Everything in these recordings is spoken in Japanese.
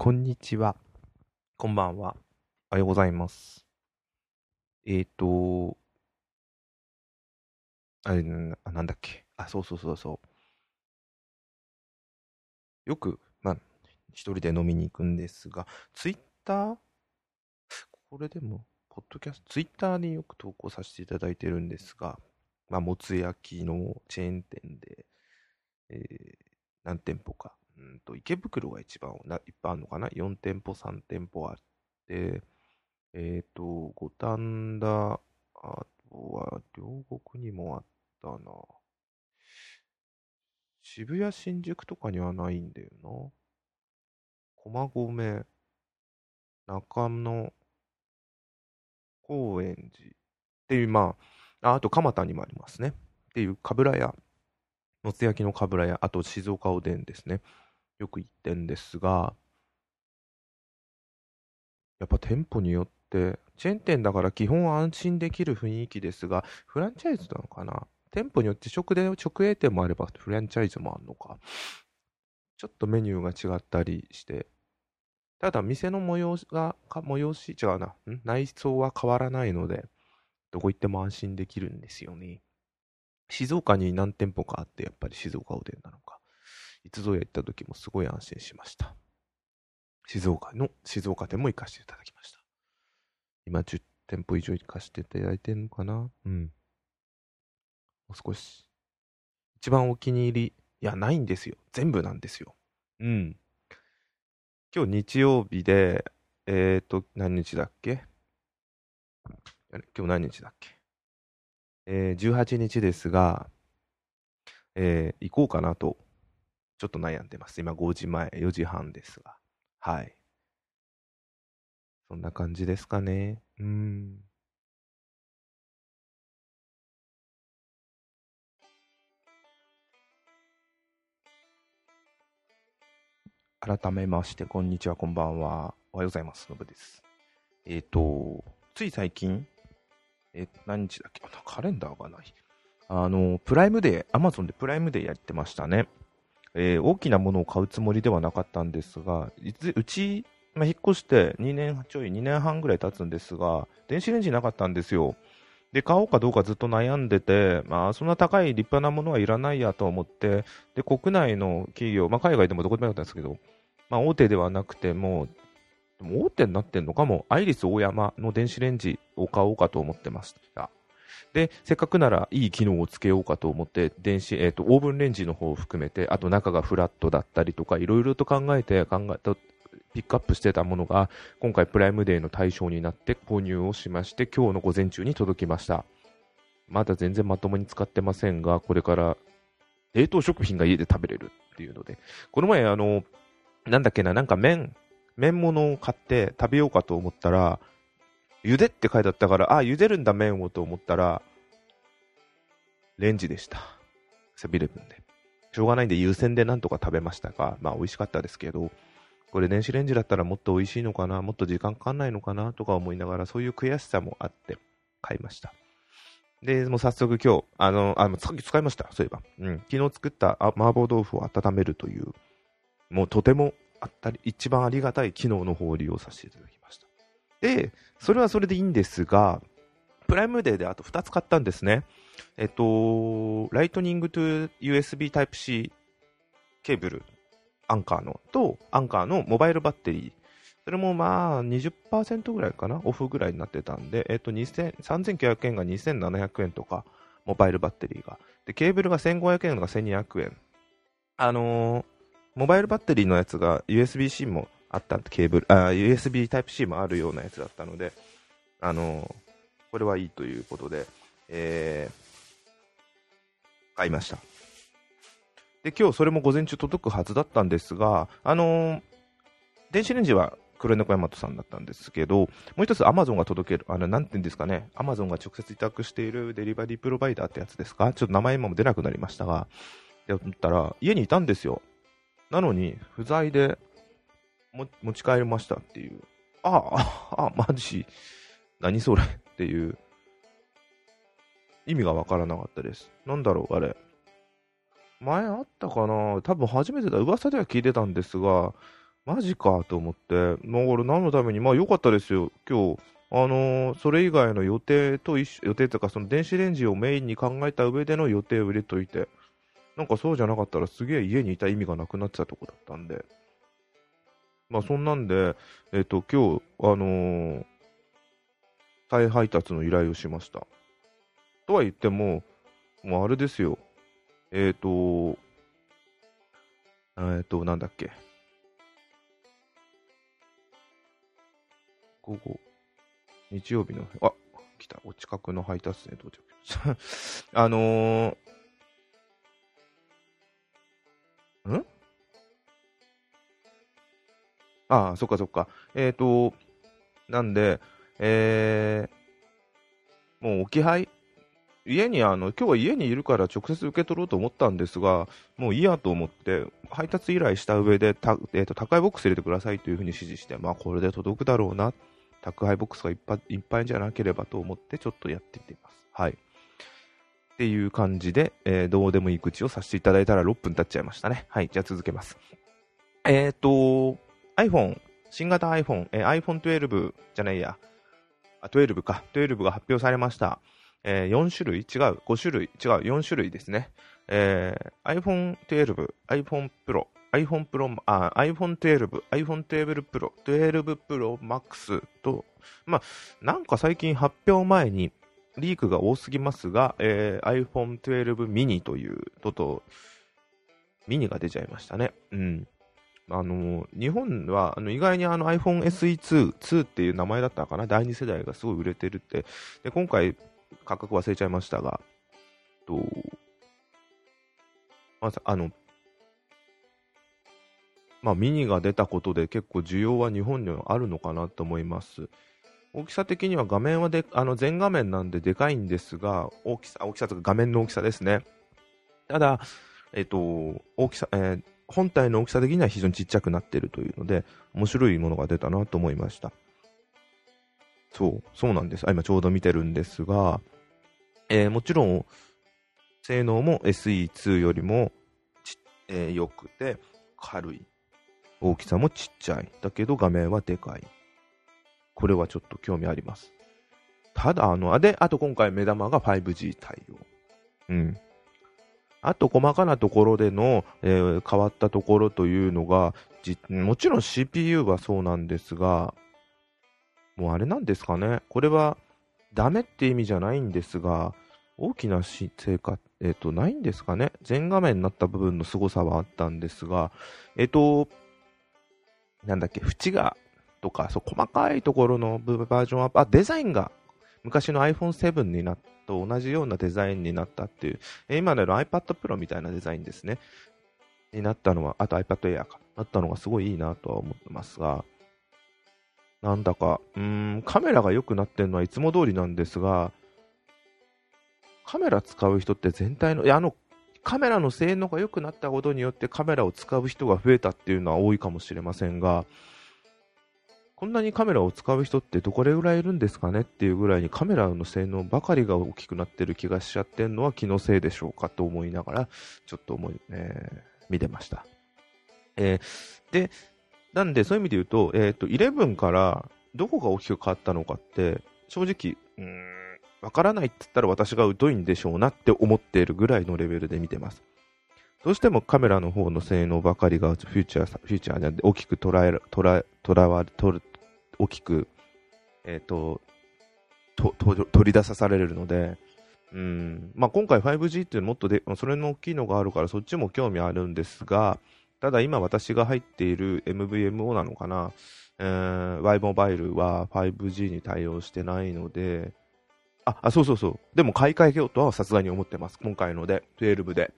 こんにちは。こんばんは。おはようございます。えっ、ー、と、あれ、ななんだっけ？あ、そうそうそうそう。よく、まあ、一人で飲みに行くんですが、ツイッター？これでも、ポッドキャスト、ツイッターによく投稿させていただいてるんですが、まあ、もつ焼きのチェーン店で、えー何店舗か。うんと、池袋が一番いっぱいあるのかな ?4 店舗、3店舗あって、えっ、と、五反田、あとは、両国にもあったな。渋谷、新宿とかにはないんだよな。駒込、中野、高円寺っていう、まあ、ああと蒲田にもありますね。っていう、かぶら屋、もつ焼きのかぶら屋、あと静岡おでんですね。よく行ってんですが、やっぱ店舗によって、チェーン店だから基本安心できる雰囲気ですが、フランチャイズなのかな？店舗によって直で、直営店もあればフランチャイズもあるのか。ちょっとメニューが違ったりして、ただ店の催しが、か催し、違うな、内装は変わらないので、どこ行っても安心できるんですよね。静岡に何店舗かあって、やっぱり静岡おでんなのか。いつぞや行った時もすごい安心しました。静岡の、静岡店も行かせていただきました。今10店舗以上行かせていただいてるのかな？うん。もう少し。一番お気に入り、いや、ないんですよ。全部なんですよ。うん。今日日曜日で、えーと、何日だっけ？今日何日だっけ？えー、18日ですが、えー行こうかなと、ちょっと悩んでます。今5時前、4時半ですが。はい。そんな感じですかね。うん。改めまして、こんにちは、こんばんは。おはようございます。のぶです。えっ、と、つい最近、え何日だっけ？カレンダーがない。あの、プライムデー、アマゾンでプライムデーやってましたね。えー大きなものを買うつもりではなかったんですが、うち、まあ、引っ越して2年ちょい、2年半ぐらい経つんですが、電子レンジなかったんですよ。で、買おうかどうかずっと悩んでて、まあ、そんな高い立派なものはいらないやと思って、で、国内の企業、まあ、海外でもどこでもよかったんですけど、まあ、大手ではなくても、も大手になってんのかも、アイリス大山の電子レンジを買おうかと思ってました。で、せっかくならいい機能をつけようかと思って、電子、えっ、と、オーブンレンジの方を含めて、あと中がフラットだったりとか、いろいろと考えて、考えた、ピックアップしてたものが、今回プライムデーの対象になって購入をしまして、今日の午前中に届きました。まだ全然まともに使ってませんが、これから冷凍食品が家で食べれるっていうので、この前あの、なんだっけな、なんか麺、麺物を買って食べようかと思ったら、茹でって書いてあったから、あ、茹でるんだ麺をと思ったら、レンジでした。セブンイレブンで。しょうがないんで優先でなんとか食べましたが、まあ美味しかったですけど、これ電子レンジだったらもっと美味しいのかな、もっと時間かかんないのかなとか思いながら、そういう悔しさもあって買いました。で、もう早速今日、あの、あ、さっき使いました、そういえば。うん。昨日作った麻婆豆腐を温めるという、もうとてもあったり、一番ありがたい機能の方を利用させていただきました。で、それはそれでいいんですが、プライムデーであと2つ買ったんですね。えっと、 Lightning と USB Type-C ケーブル、 Anker の、と、 Anker のモバイルバッテリー。それもまあ20%ぐらいかな？オフぐらいになってたんで、えっと、3900円が2700円とか、モバイルバッテリーが。で、ケーブルが1500円が1200円。あのーモバイルバッテリーのやつが USB-C もあったケーブル、あ、USB Type-C もあるようなやつだったので、あのこれはいいということで、えー買いました。で、今日それも午前中届くはずだったんですが、あの電子レンジは黒猫大和さんだったんですけど、もう一つ Amazon が届ける、あの、なんて言うんですかね、Amazon が直接委託しているデリバリープロバイダーってやつですか？ちょっと名前今も出なくなりましたが、で、思ったら、家にいたんですよ。なのに、不在でも持ち帰りましたっていう。ああ、ああ、マジ？何それ？っていう。意味がわからなかったです。なんだろう、あれ。前あったかな？多分初めてだ。噂では聞いてたんですが、マジかと思って、まあ、俺何のために、まあ良かったですよ、今日。あのー、それ以外の予定と一、予定というか、その電子レンジをメインに考えた上での予定を入れといて、なんかそうじゃなかったらすげえ家にいた意味がなくなってたとこだったんで、まあそんなんで、えっ、ー、と、今日、あのー、再配達の依頼をしました。とは言っても、もうあれですよ。えっ、ー、と、えっ、と、なんだっけ。午後、日曜日の、あ、来た。お近くの配達に到着。あのー、ああ、そっかそっか。えっ、ー、と、なんで、えー、もう置き配？家にあの、今日は家にいるから直接受け取ろうと思ったんですが、もういいやと思って、配達依頼した上で、たえーと、宅配ボックス入れてくださいというふうに指示して、まあこれで届くだろうな、宅配ボックスがいっぱいいっぱいじゃなければと思って、ちょっとやってみています。はい。っていう感じで、えー、どうでもいい口をさせていただいたら6分経っちゃいましたね。はい、じゃあ続けます。えっ、ー、と、iPhone、新型 iPhone、えー、iPhone 12じゃないや、12か、12が発表されました。えー、4種類？違う、5種類？違う、4種類ですね。えー、iPhone 12、iPhone Pro、iPhone Pro、あ、iPhone 12、iPhone 12 Pro、12 Pro Max と、まあ、なんか最近発表前にリークが多すぎますが、えー、iPhone 12 mini というとと、ミニが出ちゃいましたね。うん。あの、日本は、あの、意外にあの iPhone SE2、2っていう名前だったかな第2世代がすごい売れてるって。で、今回、価格忘れちゃいましたが、と、まず、あの、まあ、ミニが出たことで結構需要は日本にはあるのかなと思います。大きさ的には画面はで、あの全画面なんででかいんですが、大きさ、大きさとか画面の大きさですね。ただ、えっ、と、大きさ、えー、本体の大きさ的には非常にちっちゃくなってるというので、面白いものが出たなと思いました。そう、そうなんです。あ今ちょうど見てるんですが、えー、もちろん、性能も SE2 よりもち、えー、良くて、軽い。大きさもちっちゃい。だけど画面はでかい。これはちょっと興味あります。ただ、あの、で、あと今回目玉が 5G 対応。うん。あと細かなところでの、えー、変わったところというのが、もちろん CPU はそうなんですが、もうあれなんですかね、これはダメって意味じゃないんですが、大きな成果、えっ、ー、と、ないんですかね。全画面になった部分の凄さはあったんですが、えっ、ー、と、なんだっけ、縁が、とか、そう、細かいところのバージョンアップ、あ、デザインが昔の iPhone7 になってと同じようなデザインになったっていう、今の iPad Pro みたいなデザインですね。になったのは、あと iPad Air か。なったのがすごいいいなとは思ってますが、なんだか、うん、カメラが良くなってるのはいつも通りなんですが、カメラ使う人って全体の、いや、あの、カメラの性能が良くなったことによってカメラを使う人が増えたっていうのは多いかもしれませんが、こんなにカメラを使う人ってどこれぐらいいるんですかねっていうぐらいにカメラの性能ばかりが大きくなってる気がしちゃってるのは気のせいでしょうかと思いながら、ちょっと思い、えー、見てました。えー、で、なんでそういう意味で言うと、えっ、ー、と、11からどこが大きく変わったのかって、正直、うーん、わからないって言ったら私が疎いんでしょうなって思っているぐらいのレベルで見てます。どうしてもカメラの方の性能ばかりがフューチャー、フューチャーじゃ大きく捉え、捉え、捉われ、取る、大きく、えっ、ー、と、と、と、取り出さされるので、うん、まあ今回 5G っていうのもっとで、それの大きいのがあるからそっちも興味あるんですが、ただ今私が入っている MVMO なのかな、えー、Y モバイルは 5G に対応してないので、あ、あ、そうそうそう。でも買い替えようとはさすがに思ってます。今回ので、12で。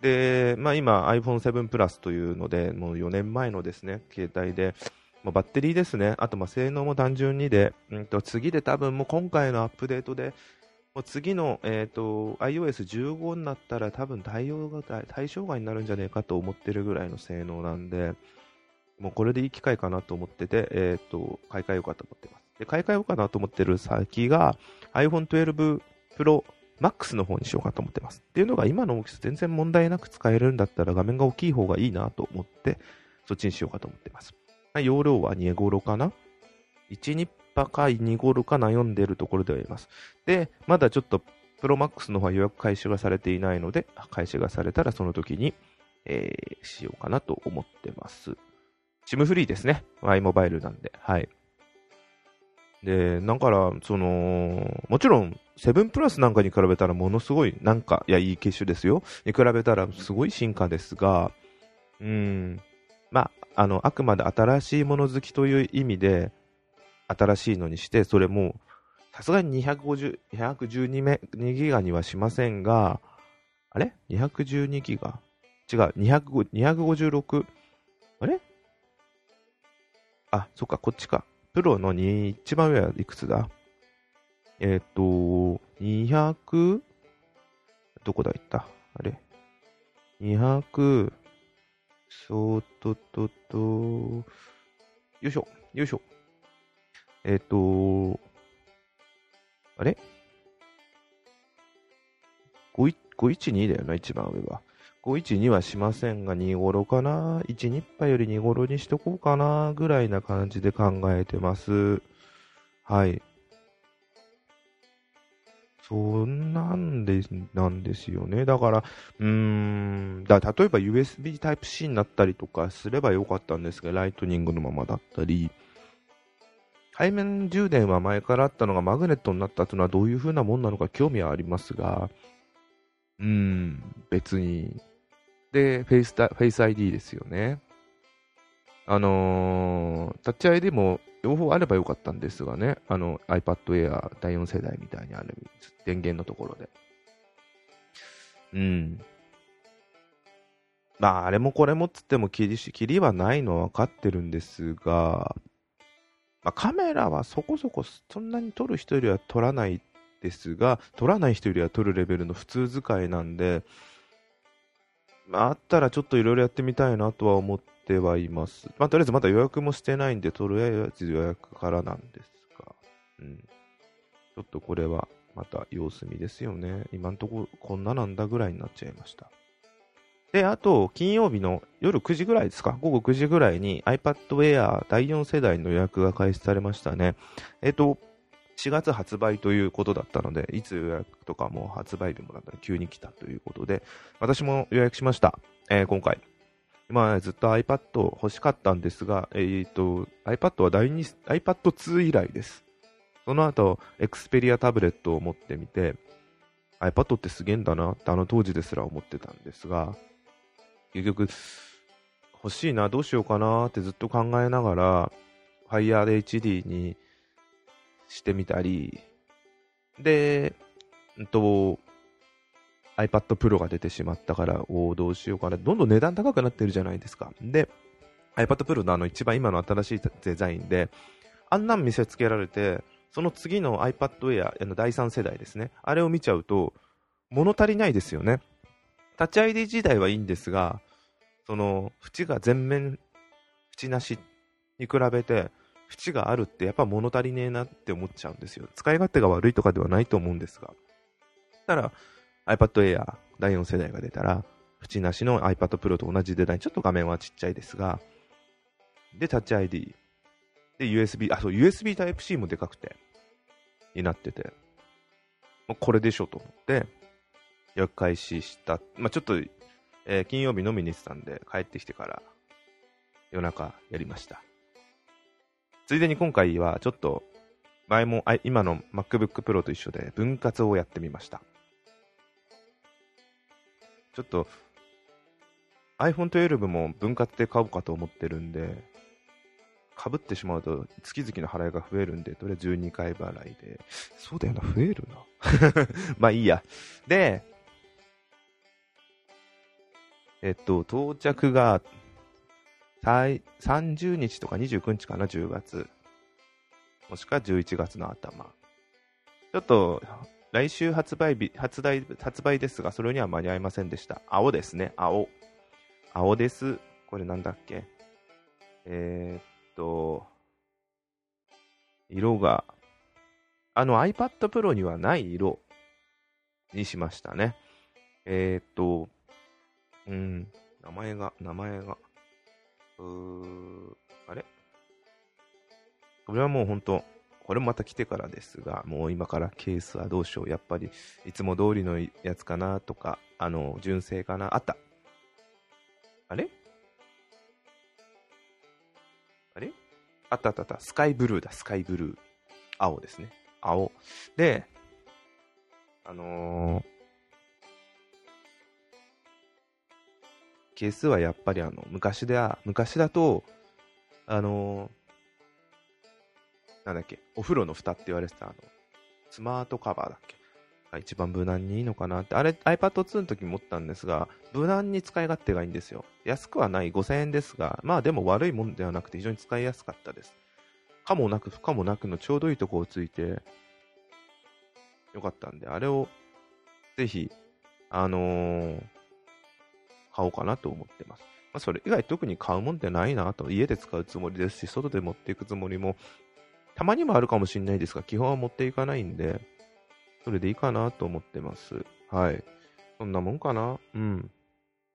で、まあ今 iPhone7 Plus というので、もう4年前のですね、携帯で、まあ、バッテリーですね、あとまあ性能も単純にで、うんと次で多分もう今回のアップデートで、もう次の、えーと、iOS15 になったら多分対応が対象外になるんじゃねえかと思ってるぐらいの性能なんで、もうこれでいい機会かなと思ってて、え、ー、と、買い替えようかと思ってます。で、買い替えようかなと思ってる先が iPhone 12 Pro Max の方にしようかと思ってます。っていうのが今の大きさ全然問題なく使えるんだったら画面が大きい方がいいなと思って、そっちにしようかと思ってます。容量は2頃かな ?1 ニッパか2頃か悩んでいるところではいます。で、まだちょっとプロマックスの方は予約開始がされていないので、開始がされたらその時に、えー、しようかなと思ってます。シムフリーですね。i モバイルなんで。はい。で、だから、その、もちろん、セブンプラスなんかに比べたらものすごい、なんか、いや、いい機種ですよ。に比べたらすごい進化ですが、うん、まあ、あの、あくまで新しいもの好きという意味で、新しいのにして、それも、さすがに250、212メ2ギガにはしませんが、あれ ?212 ギガ？違う、256、あれ？あ、そっか、こっちか。プロの2、一番上はいくつだ？えっ、ー、と、200、どこだ行った？あれ ?200、そうととと、よいしょ、よいしょ。えっ、ー、と、あれ ?512 だよな、一番上は。512はしませんが、2頃かな ?1 日波より2頃にしとこうかな？ぐらいな感じで考えてます。はい。そんなんで、なんですよね。だから、うーん、だ例えば USB Type-C になったりとかすればよかったんですが、 Lightning のままだったり、背面充電は前からあったのがマグネットになったというのはどういう風なもんなのか興味はありますが、うーん、別にで、フェイスタ、 Face ID ですよね。あのー、 Touch ID も両方あればよかったんですがね、あの iPad Air 第4世代みたいにある電源のところで。うん。まあ、あれもこれもっつっても切りし、切りはないのは分かってるんですが、まあ、カメラはそこそこそんなに撮る人よりは撮らないですが、撮らない人よりは撮るレベルの普通使いなんで、まあ、あったらちょっといろいろやってみたいなとは思ってはいます。まあ、とりあえずまだ予約もしてないんで、とりあえず予約からなんですが、うん。ちょっとこれはまた様子見ですよね。今んとここんななんだぐらいになっちゃいました。で、あと、金曜日の夜9時ぐらいですか、午後9時ぐらいに iPad Air 第4世代の予約が開始されましたね。えっ、と、4月発売ということだったので、いつ予約とかも発売日もだったら急に来たということで、私も予約しました。えー、今回。今、ずっと iPad 欲しかったんですが、えっ、ー、と、iPad は第2、iPad2 以来です。その後、Xperia タブレットを持ってみて、iPad ってすげえんだなってあの当時ですら思ってたんですが、結局、欲しいな、どうしようかなってずっと考えながら、Fire HD にしてみたり、で、うんと、iPad Pro が出てしまったから、おどうしようかな。どんどん値段高くなってるじゃないですか。で、iPad Pro のあの一番今の新しいデザインで、あんなん見せつけられて、その次の iPad Air の第3世代ですね。あれを見ちゃうと、物足りないですよね。タッチ ID 時代はいいんですが、その、縁が全面、縁なしに比べて、縁があるってやっぱ物足りねえなって思っちゃうんですよ。使い勝手が悪いとかではないと思うんですが。たら iPad Air 第4世代が出たら、縁なしの iPad Pro と同じデザイン、ちょっと画面はちっちゃいですが、で、タッチ ID。で、USB、あ、そう、USB Type-C もでかくて、になってて、もうこれでしょと思って、予約開始した。まあ、ちょっと、えー、金曜日飲みに行ってたんで、帰ってきてから夜中やりました。ついでに今回はちょっと、前もあ今の MacBook Pro と一緒で分割をやってみました。ちょっと iPhone 12も分割で買おうかと思ってるんで、かぶってしまうと月々の払いが増えるんで、とりあえず12回払いで。そうだよな、増えるな。まあいいや。で、えっと、到着が30日とか29日かな、10月。もしくは11月の頭。ちょっと、来週発売日、発売、発売ですが、それには間に合いませんでした。青ですね、青。青です。これなんだっけ？えー、っと、色が、あの iPad Pro にはない色にしましたね。えー、っと、うん、名前が、名前が、あれ？これはもう本当、これもまた来てからですが、もう今からケースはどうしよう。やっぱり、いつも通りのやつかなとか、あの、純正かな？あった。あれ？あれ？あったあったあった。スカイブルーだ、スカイブルー。青ですね。青。で、あのー、ケースはやっぱりあの、昔では、昔だと、あのー、なんだっけ、お風呂の蓋って言われてたあの、スマートカバーだっけが一番無難にいいのかなって、あれ iPad2 の時持ったんですが、無難に使い勝手がいいんですよ。安くはない5000円ですが、まあでも悪いもんではなくて非常に使いやすかったです。かもなく不可もなくのちょうどいいとこをついて、よかったんで、あれをぜひ、あのー、買おうかなと思ってます。まあ、それ以外特に買うもんってないなと、家で使うつもりですし、外で持っていくつもりも、たまにもあるかもしれないですが、基本は持っていかないんで、それでいいかなと思ってます。はい。そんなもんかな？うん。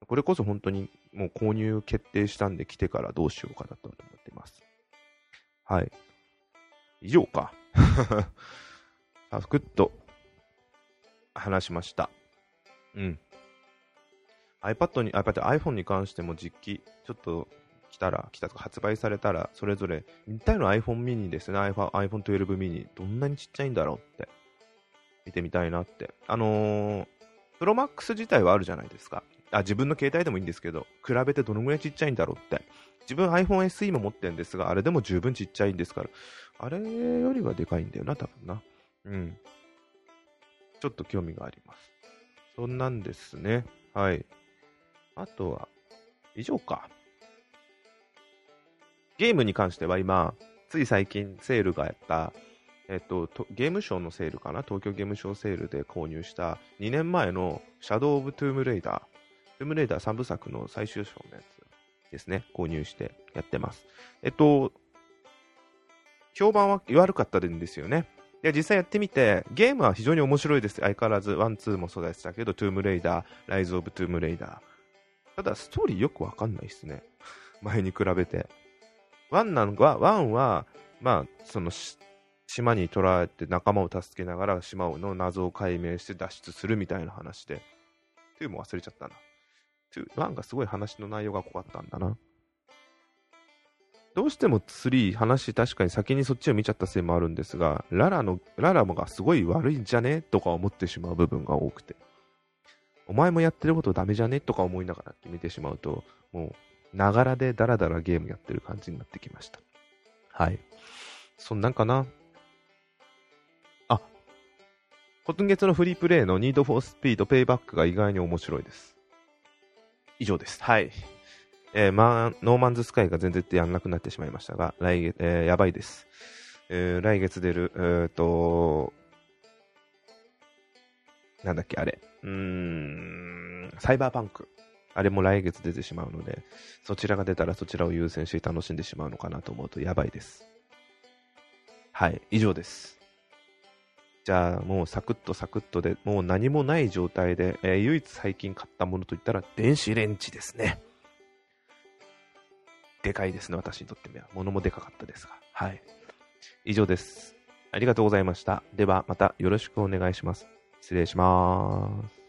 これこそ本当にもう購入決定したんで来てからどうしようかなと思ってます。はい。以上か。サクッと話しました。うん。iPad に、iPad、iPhone に関しても実機、ちょっと来たら、来たとか発売されたら、それぞれ、似たような iPhone mini ですね、iPhone, iPhone 12 mini、どんなにちっちゃいんだろうって、見てみたいなって。あのー、プロマックス自体はあるじゃないですか。あ、自分の携帯でもいいんですけど、比べてどのぐらいちっちゃいんだろうって。自分 iPhone SE も持ってるんですが、あれでも十分ちっちゃいんですから、あれよりはでかいんだよな、多分な。うん。ちょっと興味があります。そんなんですね。はい。あとは、以上か。ゲームに関しては今、つい最近セールがやった、えっと、ゲームショーのセールかな？東京ゲームショーセールで購入した2年前のシャドウ・オブ・トゥームレイダー。トゥームレイダー3部作の最終章のやつですね。購入してやってます。えっと、評判は悪かったんですよね。いや、実際やってみて、ゲームは非常に面白いです。相変わらず、ワン、ツーもそうでしたけど、トゥームレイダー、ライズ・オブ・トゥームレイダー。ただ、ストーリーよくわかんないですね。前に比べて。ワンなんか、ワンは、まあ、その、島に捕らわれて仲間を助けながら島の謎を解明して脱出するみたいな話で、2も忘れちゃったな。2、1がすごい話の内容が濃かったんだな。どうしても3、話確かに先にそっちを見ちゃったせいもあるんですが、ララの、ララもがすごい悪いんじゃね？とか思ってしまう部分が多くて。お前もやってることダメじゃね？とか思いながら見てしまうと、もう、ながらでダラダラゲームやってる感じになってきました。はい。そんなんかな？あ、今月のフリープレイのニードフォースピードペイバックが意外に面白いです。以上です。はい。えー、まあ、ノーマンズスカイが全然やんなくなってしまいましたが、来月、えー、やばいです。えー、来月出る、えー、と、なんだっけ、あれ。うーん、サイバーパンク。あれも来月出てしまうので、そちらが出たらそちらを優先して楽しんでしまうのかなと思うとやばいです。はい、以上です。じゃあ、もうサクッとサクッとで、もう何もない状態で、えー、唯一最近買ったものといったら電子レンジですね。でかいですね、私にとっては。物もでかかったですが。はい。以上です。ありがとうございました。では、またよろしくお願いします。失礼します。